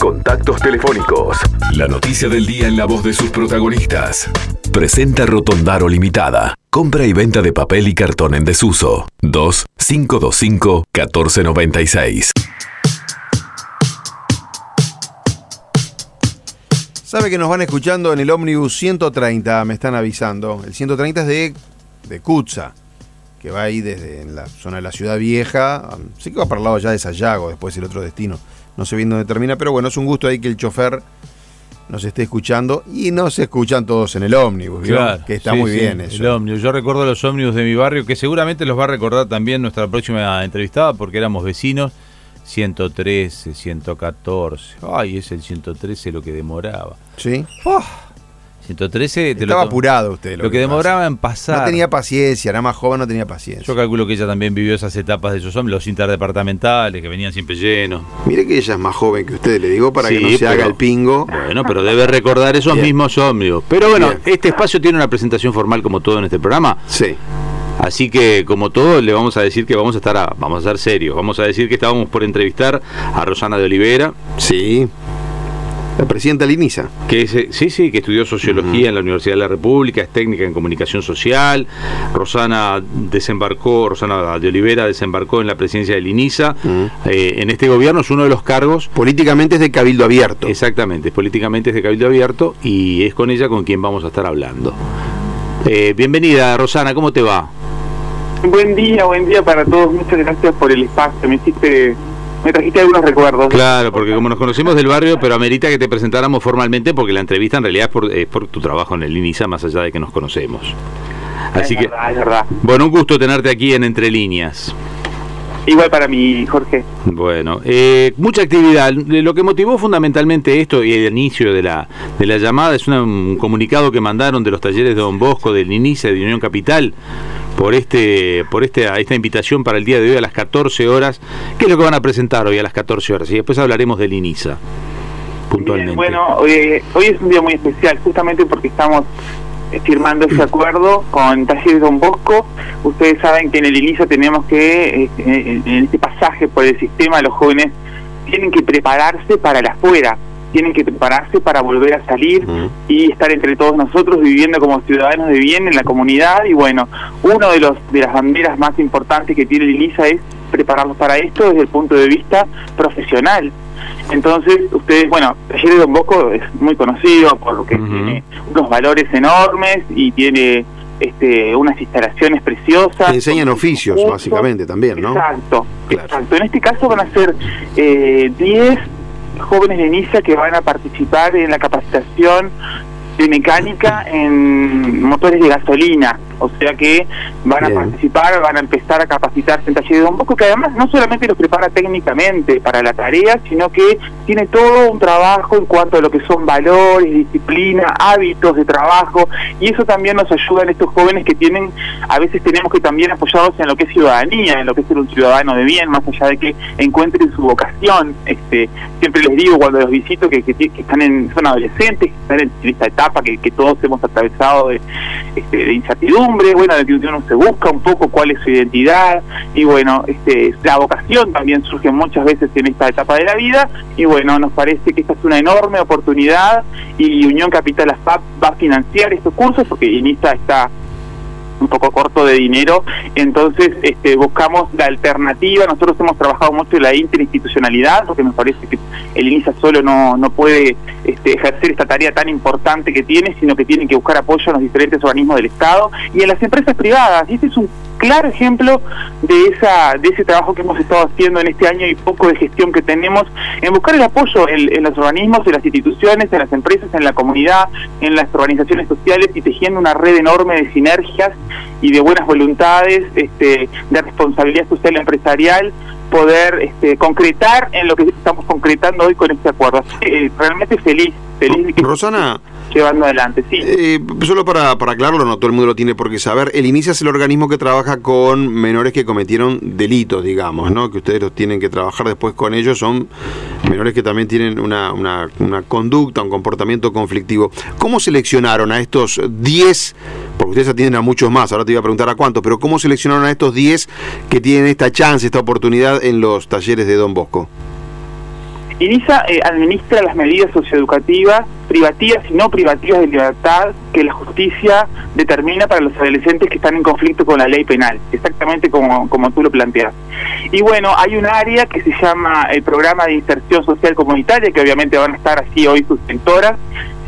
Contactos telefónicos. La noticia del día en la voz de sus protagonistas. Presenta Rotondaro Limitada. Compra y venta de papel y cartón en desuso. 2 525 1496. Sabe que nos van escuchando en el ómnibus 130, me están avisando. El 130 es de, de Cutsa, que va ahí desde la zona de la ciudad vieja. Sí que va para el lado ya de Sayago, después el otro destino. No sé bien dónde termina, pero bueno, es un gusto ahí que el chofer nos esté escuchando y nos escuchan todos en el ómnibus, Claro, que está sí, muy sí, bien el eso. ómnibus. Yo recuerdo los ómnibus de mi barrio, que seguramente los va a recordar también nuestra próxima entrevistada, porque éramos vecinos. 113, 114. Ay, es el 113 lo que demoraba. ¿Sí? 113 te Estaba lo, apurado usted. lo, que, demoraba en pasar. No tenía paciencia, era más joven, no tenía paciencia. Yo calculo que ella también vivió esas etapas de esos hombres, los interdepartamentales que venían siempre llenos. Mire que ella es más joven que usted, le digo, para que no se pero- haga el pingo. Bueno, pero debe recordar esos Bien. mismos ómnibus. Pero bueno, Bien. este espacio tiene una presentación formal como todo en este programa. Sí. Así que, como todo, le vamos a decir que vamos a estar, a- vamos a ser serios. Vamos a decir que estábamos por entrevistar a Rosana de Olivera, Sí. La presidenta Linisa. que es, eh, sí, sí, que estudió sociología en la Universidad de la República, es técnica en comunicación social. Rosana desembarcó, Rosana de Olivera desembarcó en la presidencia del INISA. Eh, en este gobierno es uno de los cargos Políticamente es de Cabildo Abierto. Exactamente, políticamente es de Cabildo Abierto y es con ella con quien vamos a estar hablando. Eh, bienvenida, Rosana, ¿cómo te va? Buen día, buen día para todos. Muchas gracias por el espacio. Me hiciste, me trajiste algunos recuerdos. Claro, porque como nos conocemos del barrio, pero amerita que te presentáramos formalmente porque la entrevista en realidad es por, es por tu trabajo en el INISA, más allá de que nos conocemos. Así es que, verdad, es verdad. bueno, un gusto tenerte aquí en Entre Líneas. Igual para mí, Jorge. Bueno, eh, mucha actividad. Lo que motivó fundamentalmente esto y el inicio de la, de la llamada es una- un comunicado que mandaron de los talleres de Don Bosco, del INICE, de Unión Capital, por este por este, esta invitación para el día de hoy a las 14 horas. ¿Qué es lo que van a presentar hoy a las 14 horas? Y después hablaremos del INISA, puntualmente. Bueno, hoy, hoy es un día muy especial, justamente porque estamos eh, firmando ese acuerdo con Talleres Don Bosco. Ustedes saben que en el inicio tenemos que, eh, en este pasaje por el sistema, los jóvenes tienen que prepararse para la afuera, tienen que prepararse para volver a salir y estar entre todos nosotros viviendo como ciudadanos de bien en la comunidad y bueno, uno de los de las banderas más importantes que tiene el INISA es prepararlos para esto desde el punto de vista profesional. Entonces, ustedes, bueno, Talleres Don Bosco es muy conocido por lo que Ujú. tiene unos valores enormes y tiene este, unas instalaciones preciosas. Enseñan oficios, básicamente, también, ¿no? Exacto, Claro. exacto. En este caso van a ser eh, 10 jóvenes de NISA que van a participar en la capacitación de mecánica en motores de gasolina. O sea que van Bien. a participar, van a empezar a capacitarse en taller de Don Bosco, que además no solamente los prepara técnicamente para la tarea, sino que tiene todo un trabajo en cuanto a lo que son valores, disciplina, hábitos de trabajo, y eso también nos ayuda en estos jóvenes que tienen, a veces tenemos que también apoyarlos en lo que es ciudadanía, en lo que es ser un ciudadano de bien, más allá de que encuentren su vocación. Este, siempre les digo cuando los visito que, que, que están en, son adolescentes, que están en esta etapa que, que todos hemos atravesado de, este, de incertidumbre, bueno, de que uno se busca un poco cuál es su identidad, y bueno, este, la vocación también surge muchas veces en esta etapa de la vida, y bueno, nos parece que esta es una enorme oportunidad, y Unión Capital ASPAP va a financiar estos cursos, porque INISA está un poco corto de dinero, entonces este, buscamos la alternativa, nosotros hemos trabajado mucho en la interinstitucionalidad, porque nos parece que el INISA solo no, no puede este, ejercer esta tarea tan importante que tiene, sino que tiene que buscar apoyo en los diferentes organismos del Estado y en las empresas privadas, y este es un claro ejemplo de esa de ese trabajo que hemos estado haciendo en este año y poco de gestión que tenemos en buscar el apoyo en los organismos, en las instituciones, en las empresas, en la comunidad, en las organizaciones sociales y tejiendo una red enorme de sinergias y de buenas voluntades, este, de responsabilidad social empresarial poder este, concretar en lo que estamos concretando hoy con este acuerdo. Así eh, realmente feliz, feliz Rosana, llevando adelante, sí. eh, solo para, para aclararlo, no todo el mundo lo tiene por qué saber, el INICA es el organismo que trabaja con menores que cometieron delitos, digamos, ¿no? Que ustedes los tienen que trabajar después con ellos, son menores que también tienen una, una, una conducta, un comportamiento conflictivo. ¿Cómo seleccionaron a estos 10, porque ustedes atienden a muchos más, ahora te iba a preguntar a cuántos, pero cómo seleccionaron a estos 10 que tienen esta chance, esta oportunidad en los talleres de Don Bosco? INISA eh, administra las medidas socioeducativas, privativas y no privativas de libertad que la justicia determina para los adolescentes que están en conflicto con la ley penal, exactamente como, como tú lo planteas. Y bueno, hay un área que se llama el Programa de Inserción Social Comunitaria, que obviamente van a estar así hoy sus sectoras,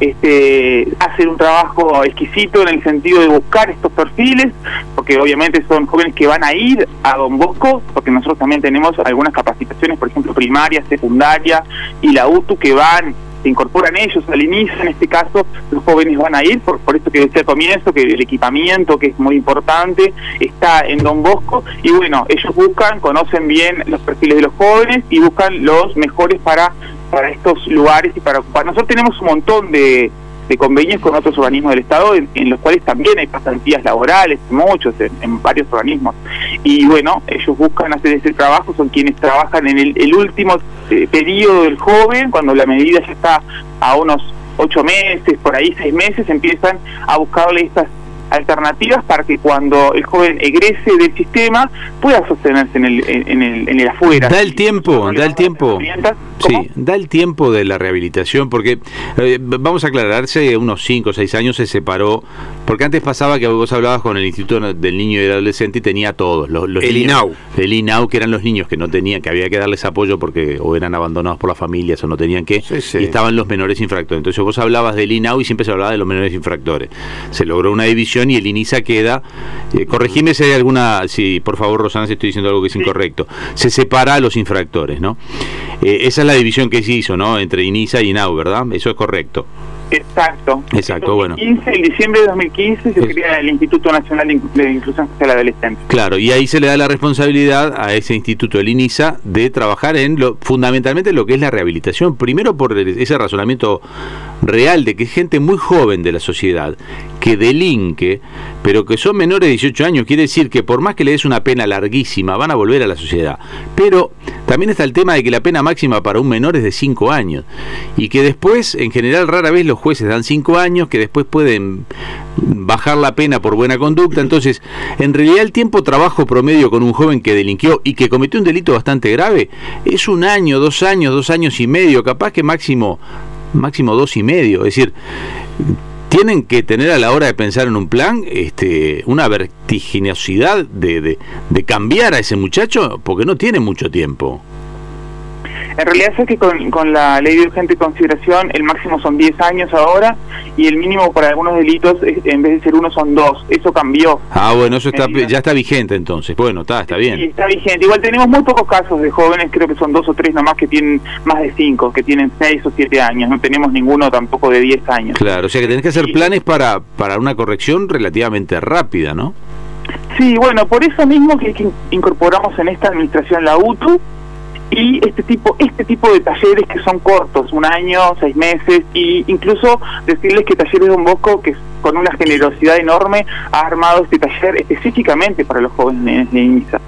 este, hacen un trabajo exquisito en el sentido de buscar estos perfiles, porque obviamente son jóvenes que van a ir a Don Bosco, porque nosotros también tenemos algunas capacitaciones, por ejemplo, primaria, secundaria y la UTU que van se incorporan ellos al inicio, en este caso los jóvenes van a ir, por, por esto que decía al comienzo, que el equipamiento, que es muy importante, está en Don Bosco, y bueno, ellos buscan, conocen bien los perfiles de los jóvenes y buscan los mejores para para estos lugares y para ocupar. Nosotros tenemos un montón de, convenios con otros organismos del Estado en, los cuales también hay pasantías laborales, muchos, en, varios organismos. Y bueno, ellos buscan hacer ese trabajo, son quienes trabajan en el, último eh, periodo del joven, cuando la medida ya está a unos ocho meses, por ahí seis meses, empiezan a buscarle estas alternativas para que cuando el joven egrese del sistema pueda sostenerse en el, en el, en el afuera. Da el tiempo, da el tiempo. Sí, da el tiempo de la rehabilitación, porque eh, vamos a aclararse, unos 5 o 6 años se separó, porque antes pasaba que vos hablabas con el Instituto del Niño y del Adolescente y tenía todos. Los, el INAU. El INAU, que eran los niños que no tenían, que había que darles apoyo porque o eran abandonados por las familias o no tenían que, y estaban los menores infractores. Entonces vos hablabas del INAU y siempre se hablaba de los menores infractores. Se logró una división y el INISA queda, eh, corregime si hay alguna, si por favor Rosana si estoy diciendo algo que es incorrecto, se separa a los infractores, ¿no? Eh, esa es la división que se hizo, ¿no? Entre INISA y INAU, ¿verdad? Eso es correcto. Exacto. Exacto, bueno. En diciembre de 2015 se crea el Instituto Nacional de Inclusión Social Adolescente. Claro, y ahí se le da la responsabilidad a ese instituto, el INISA, de trabajar en lo fundamentalmente lo que es la rehabilitación. Primero por ese razonamiento real de que es gente muy joven de la sociedad que delinque, pero que son menores de 18 años, quiere decir que por más que le des una pena larguísima, van a volver a la sociedad. Pero también está el tema de que la pena máxima para un menor es de 5 años y que después, en general, rara vez los jueces dan 5 años, que después pueden bajar la pena por buena conducta. Entonces, en realidad el tiempo trabajo promedio con un joven que delinquió y que cometió un delito bastante grave es un año, dos años, dos años y medio, capaz que máximo máximo dos y medio. Es decir, tienen que tener a la hora de pensar en un plan este, una vertiginosidad de, de, de cambiar a ese muchacho porque no tiene mucho tiempo. En realidad es que con, la ley de urgente consideración el máximo son 10 años ahora y el mínimo para algunos delitos en vez de ser uno son dos. Eso cambió. Ah, bueno, eso está, ya está vigente entonces. Bueno, está, está bien. Sí, está vigente. Igual tenemos muy pocos casos de jóvenes, creo que son dos o tres nomás que tienen más de cinco, que tienen seis o siete años. No tenemos ninguno tampoco de 10 años. Claro, o sea que tenés que hacer planes para, para una corrección relativamente rápida, ¿no? Sí, bueno, por eso mismo que incorporamos en esta administración la UTU, y este tipo este tipo de talleres que son cortos un año seis meses y incluso decirles que talleres de un Bosco que con una generosidad enorme ha armado este taller específicamente para los jóvenes de INISA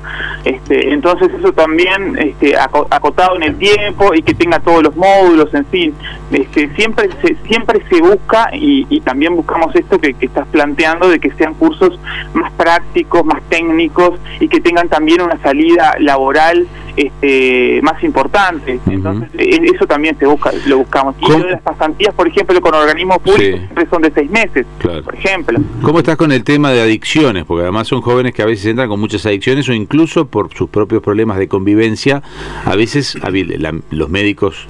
este entonces eso también este acotado en el tiempo y que tenga todos los módulos en fin este siempre se, siempre se busca y, también buscamos esto que, que estás planteando de que sean cursos más prácticos más técnicos y que tengan también una salida laboral este, más importante. Entonces, e, eso también se busca, lo buscamos. Y las pasantías, por ejemplo, con organismos públicos siempre son de seis meses, por ejemplo. ¿Cómo estás con el tema de adicciones? Porque además son jóvenes que a veces entran con muchas adicciones o incluso por sus propios problemas de convivencia, a veces los médicos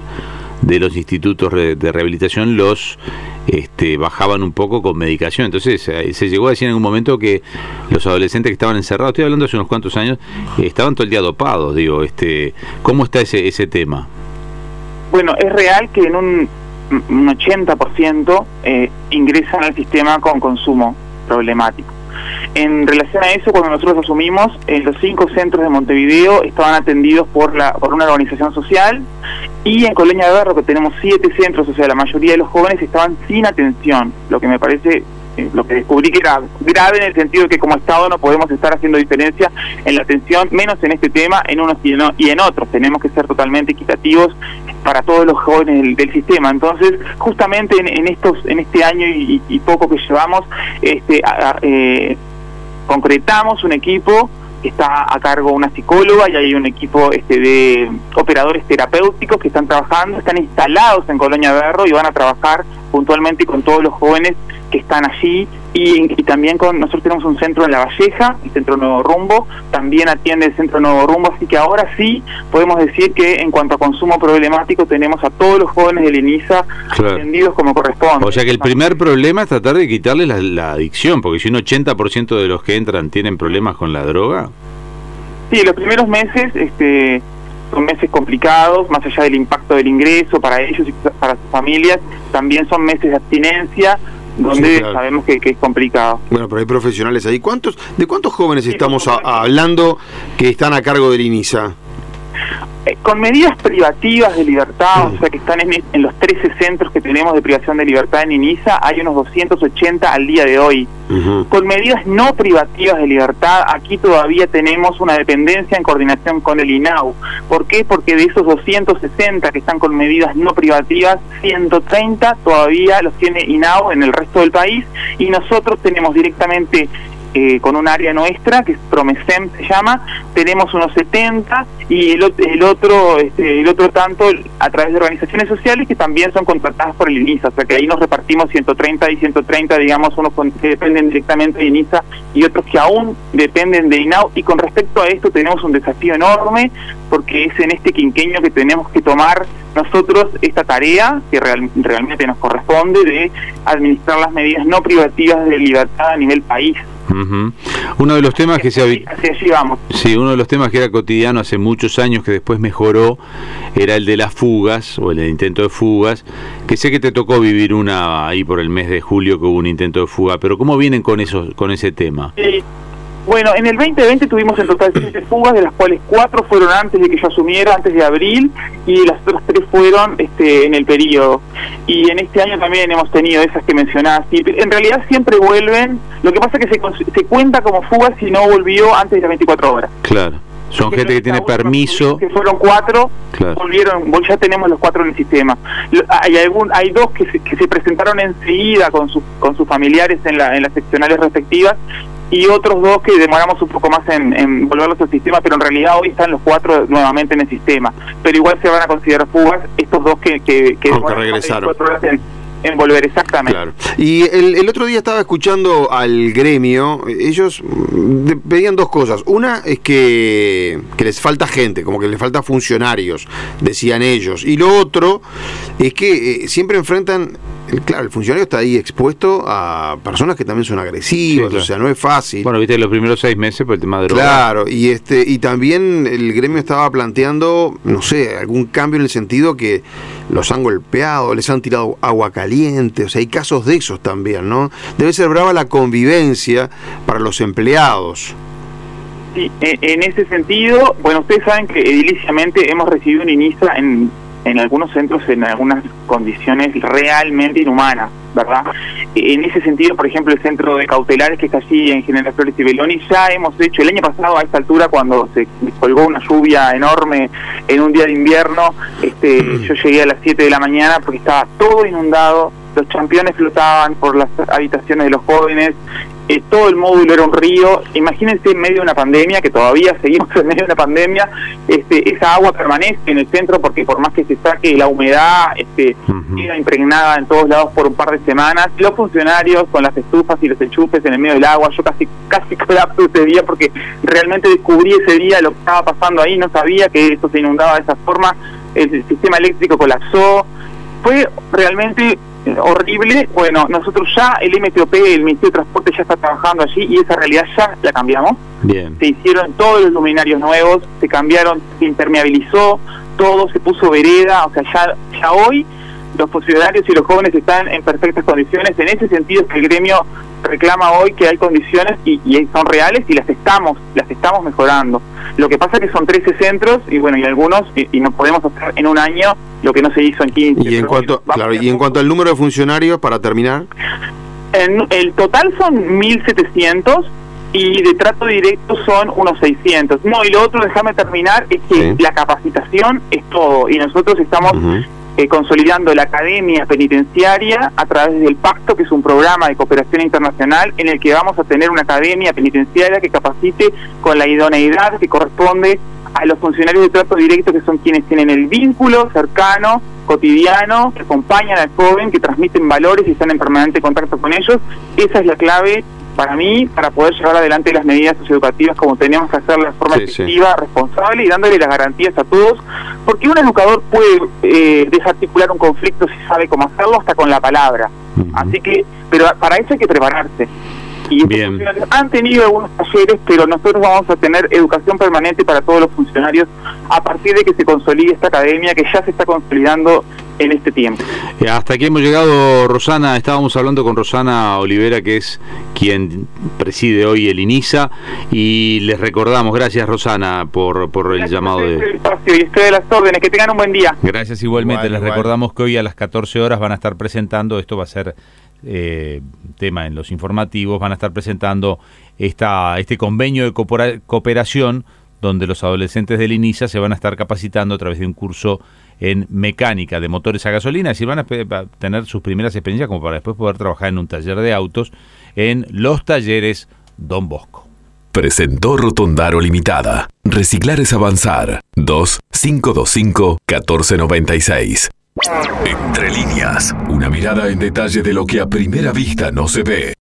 de los institutos de rehabilitación los este, bajaban un poco con medicación. Entonces eh, se llegó a decir en un momento que los adolescentes que estaban encerrados, estoy hablando hace unos cuantos años, eh, estaban todo el día dopados. Digo, este, ¿cómo está ese, ese tema? Bueno, es real que en un, un 80% eh, ingresan al sistema con consumo problemático. En relación a eso, cuando nosotros asumimos, en los cinco centros de Montevideo estaban atendidos por, la, por una organización social y en Coleña de Barro, que tenemos siete centros, o sea, la mayoría de los jóvenes estaban sin atención, lo que me parece eh, lo que descubrí que era grave en el sentido de que como Estado no podemos estar haciendo diferencia en la atención, menos en este tema, en unos y en, otros. Tenemos que ser totalmente equitativos para todos los jóvenes del, sistema. Entonces, justamente en, estos, en este año y, poco que llevamos, este, eh, concretamos un equipo está a cargo una psicóloga y hay un equipo este, de operadores terapéuticos que están trabajando, están instalados en Colonia Berro y van a trabajar puntualmente con todos los jóvenes que están allí y, también con nosotros tenemos un centro en La Valleja, el Centro Nuevo Rumbo, también atiende el Centro Nuevo Rumbo, así que ahora sí podemos decir que en cuanto a consumo problemático tenemos a todos los jóvenes del INISA atendidos como corresponde. O sea que el primer problema es tratar de quitarles la, la adicción, porque si un 80% de los que entran tienen problemas con la droga. Sí, los primeros meses este, son meses complicados, más allá del impacto del ingreso para ellos y para sus familias, también son meses de abstinencia, donde sabemos que, es complicado. Bueno, pero hay profesionales ahí. ¿Cuántos, ¿De cuántos jóvenes estamos hablando que están a cargo del INISA? Eh, con medidas privativas de libertad, o sea que están en, los 13 centros que tenemos de privación de libertad en INISA, hay unos 280 al día de hoy. Con medidas no privativas de libertad, aquí todavía tenemos una dependencia en coordinación con el INAU. ¿Por qué? Porque de esos 260 que están con medidas no privativas, 130 todavía los tiene INAU en el resto del país y nosotros tenemos directamente eh, con un área nuestra, que es Promesem se llama, tenemos unos 70 y el, el otro este, el otro tanto a través de organizaciones sociales que también son contratadas por el INISA, o sea que ahí nos repartimos 130 y 130, digamos, unos que dependen directamente de INISA y otros que aún dependen de INAU. Y con respecto a esto tenemos un desafío enorme porque es en este quinqueño que tenemos que tomar nosotros esta tarea que realmente nos corresponde de administrar las medidas no privativas de libertad a nivel país. Uno de los temas que se Sí, uno de los temas que era cotidiano hace muchos años que después mejoró era el de las fugas o el intento de fugas, que sé que te tocó vivir una ahí por el mes de julio que hubo un intento de fuga, pero ¿cómo vienen con eso con ese tema? Sí. Bueno, en el 2020 tuvimos en total siete fugas, de las cuales cuatro fueron antes de que yo asumiera, antes de abril, y las otras tres fueron este, en el periodo. Y en este año también hemos tenido esas que mencionaste. En realidad siempre vuelven, lo que pasa es que se, se cuenta como fuga si no volvió antes de las 24 horas. Claro. Son gente que tiene permiso. Que fueron cuatro, volvieron, ya tenemos los cuatro en el sistema. Hay algún, hay dos que se, que se presentaron enseguida con sus con sus familiares en, la, en las seccionales respectivas y otros dos que demoramos un poco más en, volverlos al sistema, pero en realidad hoy están los cuatro nuevamente en el sistema. Pero igual se van a considerar fugas estos dos que, que, que regresaron. En, volver, exactamente. Y el, otro día estaba escuchando al gremio, ellos pedían dos cosas. Una es que, que les falta gente, como que les falta funcionarios, decían ellos. Y lo otro es que eh, siempre enfrentan claro, el funcionario está ahí expuesto a personas que también son agresivas, o sea, no es fácil. Bueno, viste los primeros seis meses por el tema de droga. Claro, y este y también el gremio estaba planteando, no sé, algún cambio en el sentido que los han golpeado, les han tirado agua caliente, o sea, hay casos de esos también, ¿no? Debe ser brava la convivencia para los empleados. Sí, en ese sentido, bueno, ustedes saben que ediliciamente hemos recibido un INISA en en algunos centros en algunas condiciones realmente inhumanas, ¿verdad? En ese sentido, por ejemplo, el centro de cautelares que está allí en General Flores y Beloni, ya hemos hecho, el año pasado a esta altura, cuando se colgó una lluvia enorme en un día de invierno, este, mm. yo llegué a las 7 de la mañana porque estaba todo inundado, los campeones flotaban por las habitaciones de los jóvenes, eh, todo el módulo era un río. Imagínense en medio de una pandemia, que todavía seguimos en medio de una pandemia, este, esa agua permanece en el centro porque por más que se saque la humedad, este, queda impregnada en todos lados por un par de semanas. Los funcionarios con las estufas y los enchufes en el medio del agua, yo casi casi colapso ese día porque realmente descubrí ese día lo que estaba pasando ahí, no sabía que esto se inundaba de esa forma, el sistema eléctrico colapsó. Fue realmente horrible, bueno, nosotros ya, el MTOP, el Ministerio de Transporte ya está trabajando allí y esa realidad ya la cambiamos. Bien. Se hicieron todos los luminarios nuevos, se cambiaron, se impermeabilizó, todo se puso vereda, o sea, ya, ya hoy los funcionarios y los jóvenes están en perfectas condiciones. En ese sentido es que el gremio reclama hoy que hay condiciones y, son reales y las estamos, las estamos mejorando. Lo que pasa es que son 13 centros y bueno, y algunos, y, no podemos hacer en un año lo que no se hizo en 15. Y en cuanto, claro, y en cuanto al número de funcionarios, para terminar. En, el total son 1.700 y de trato directo son unos 600. No, y lo otro, déjame terminar, es que la capacitación es todo y nosotros estamos eh, consolidando la academia penitenciaria a través del pacto, que es un programa de cooperación internacional en el que vamos a tener una academia penitenciaria que capacite con la idoneidad que corresponde a los funcionarios de trato directo, que son quienes tienen el vínculo cercano, cotidiano, que acompañan al joven, que transmiten valores y están en permanente contacto con ellos. Esa es la clave para mí, para poder llevar adelante las medidas socioeducativas como tenemos que hacerlo de forma efectiva, responsable y dándole las garantías a todos, porque un educador puede eh, desarticular un conflicto si sabe cómo hacerlo hasta con la palabra. Así que, pero para eso hay que prepararse y Bien. han tenido algunos talleres, pero nosotros vamos a tener educación permanente para todos los funcionarios a partir de que se consolide esta academia que ya se está consolidando en este tiempo. Eh, hasta aquí hemos llegado, Rosana. Estábamos hablando con Rosana Olivera, que es quien preside hoy el INISA, y les recordamos, gracias Rosana por, por el llamado de... espacio y estoy de las órdenes, que tengan un buen día. Gracias igualmente, les recordamos que hoy a las 14 horas van a estar presentando, esto va a ser eh, tema en los informativos, van a estar presentando esta, este convenio de cooperación donde los adolescentes del INISA se van a estar capacitando a través de un curso en mecánica de motores a gasolina, y van a tener sus primeras experiencias como para después poder trabajar en un taller de autos en los talleres Don Bosco. Presentó Rotondaro Limitada. Reciclar es avanzar. 2 525 1496. Entre líneas, una mirada en detalle de lo que a primera vista no se ve.